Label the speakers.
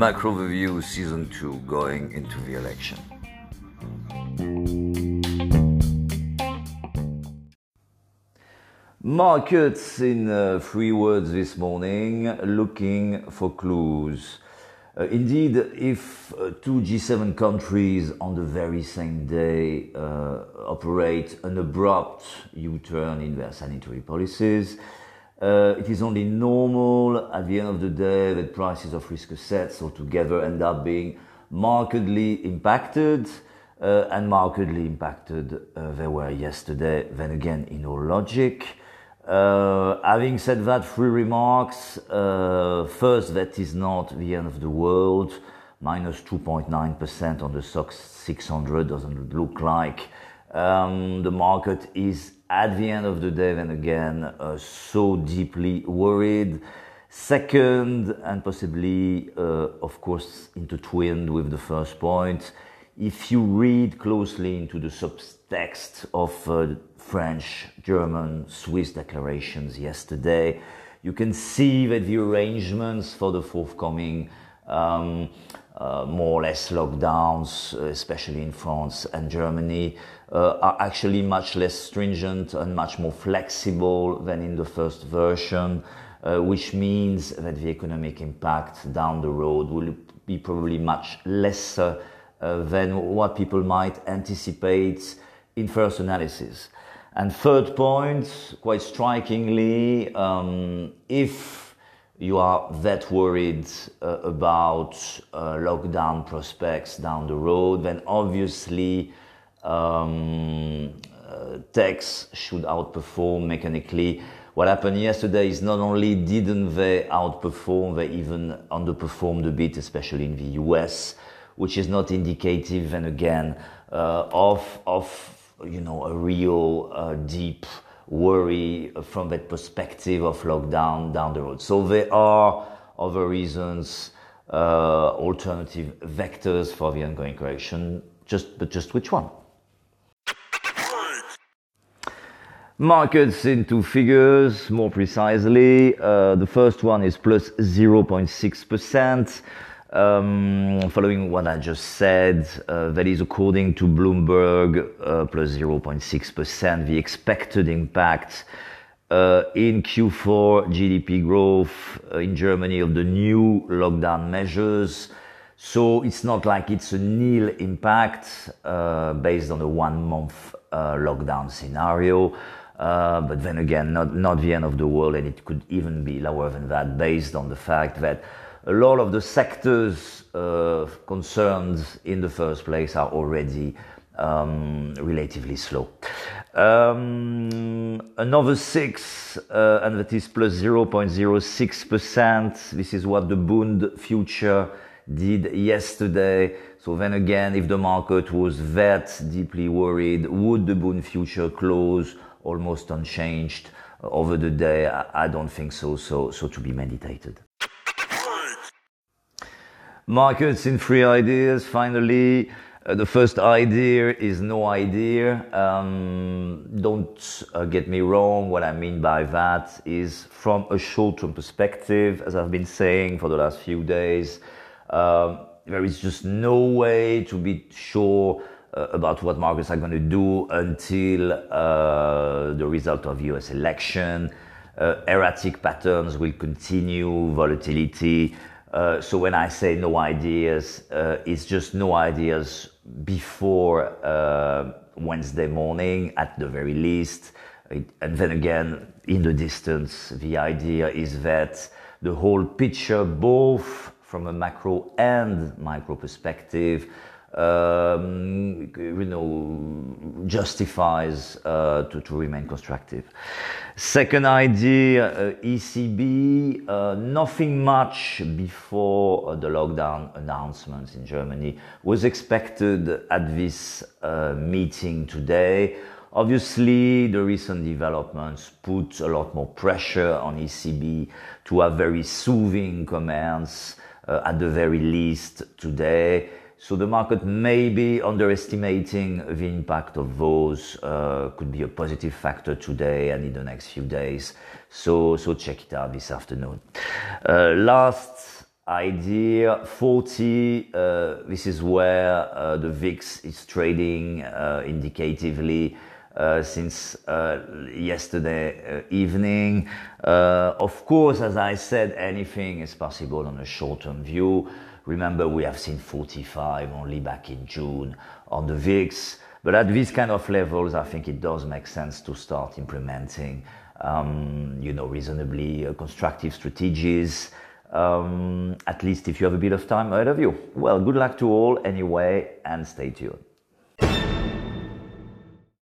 Speaker 1: Macro Review Season 2 going into the election. Markets in uh, three words this morning looking for clues. Uh, indeed, if uh, two G7 countries on the very same day uh, operate an abrupt U turn in their sanitary policies, uh, it is only normal at the end of the day that prices of risk assets altogether end up being markedly impacted. Uh, and markedly impacted uh, they were yesterday, then again in all logic. Uh, having said that, three remarks. Uh, first, that is not the end of the world. Minus 2.9% on the Stoxx 600 doesn't look like um, the market is at the end of the day, then again, uh, so deeply worried. Second, and possibly, uh, of course, intertwined with the first point, if you read closely into the subtext of uh, French, German, Swiss declarations yesterday, you can see that the arrangements for the forthcoming um, uh, more or less lockdowns, especially in France and Germany, uh, are actually much less stringent and much more flexible than in the first version, uh, which means that the economic impact down the road will be probably much lesser uh, than what people might anticipate in first analysis. And third point, quite strikingly, um, if you are that worried uh, about uh, lockdown prospects down the road, then obviously um, uh, techs should outperform mechanically. What happened yesterday is not only didn't they outperform, they even underperformed a bit, especially in the US, which is not indicative, and again, uh, of, of you know, a real uh, deep worry from that perspective of lockdown down the road. So there are other reasons, uh, alternative vectors for the ongoing correction. Just, but just which one? Markets into figures, more precisely. Uh, the first one is plus 0.6%. Um, following what I just said, uh, that is according to Bloomberg, uh, plus 0.6%. The expected impact uh, in Q4 GDP growth uh, in Germany of the new lockdown measures. So it's not like it's a nil impact uh, based on a one month uh, lockdown scenario. But then again, not, not the end of the world, and it could even be lower than that based on the fact that a lot of the sectors uh, concerned in the first place are already um, relatively slow. Um, another six, uh, and that is plus 0.06%. This is what the Bund future did yesterday. So then again, if the market was that deeply worried, would the Bund future close almost unchanged over the day? I don't think so. So, so to be meditated. Markets in free ideas. Finally, uh, the first idea is no idea. Um, don't uh, get me wrong. What I mean by that is from a short-term perspective, as I've been saying for the last few days, uh, there is just no way to be sure uh, about what markets are going to do until uh, the result of US election. Uh, erratic patterns will continue, volatility. Uh, so when I say no ideas, uh, it's just no ideas before uh, Wednesday morning at the very least. It, and then again, in the distance, the idea is that the whole picture, both from a macro and micro perspective, um, you know, justifies uh, to, to remain constructive. Second idea, uh, ECB, uh, nothing much before uh, the lockdown announcements in Germany was expected at this uh, meeting today. Obviously, the recent developments put a lot more pressure on ECB to have very soothing comments uh, at the very least today. So the market may be underestimating the impact of those. Uh, could be a positive factor today and in the next few days. So so check it out this afternoon. Uh, last idea 40. Uh, this is where uh, the VIX is trading uh, indicatively. Uh, since uh, yesterday uh, evening. of course, as I said, anything is possible on a short-term view. Remember, we have seen 45 only back in June on the VIX. But at these kind of levels, I think it does make sense to start implementing, um, you know, reasonably uh, constructive strategies. Um, at least if you have a bit of time ahead of you. Well, good luck to all anyway, and stay tuned.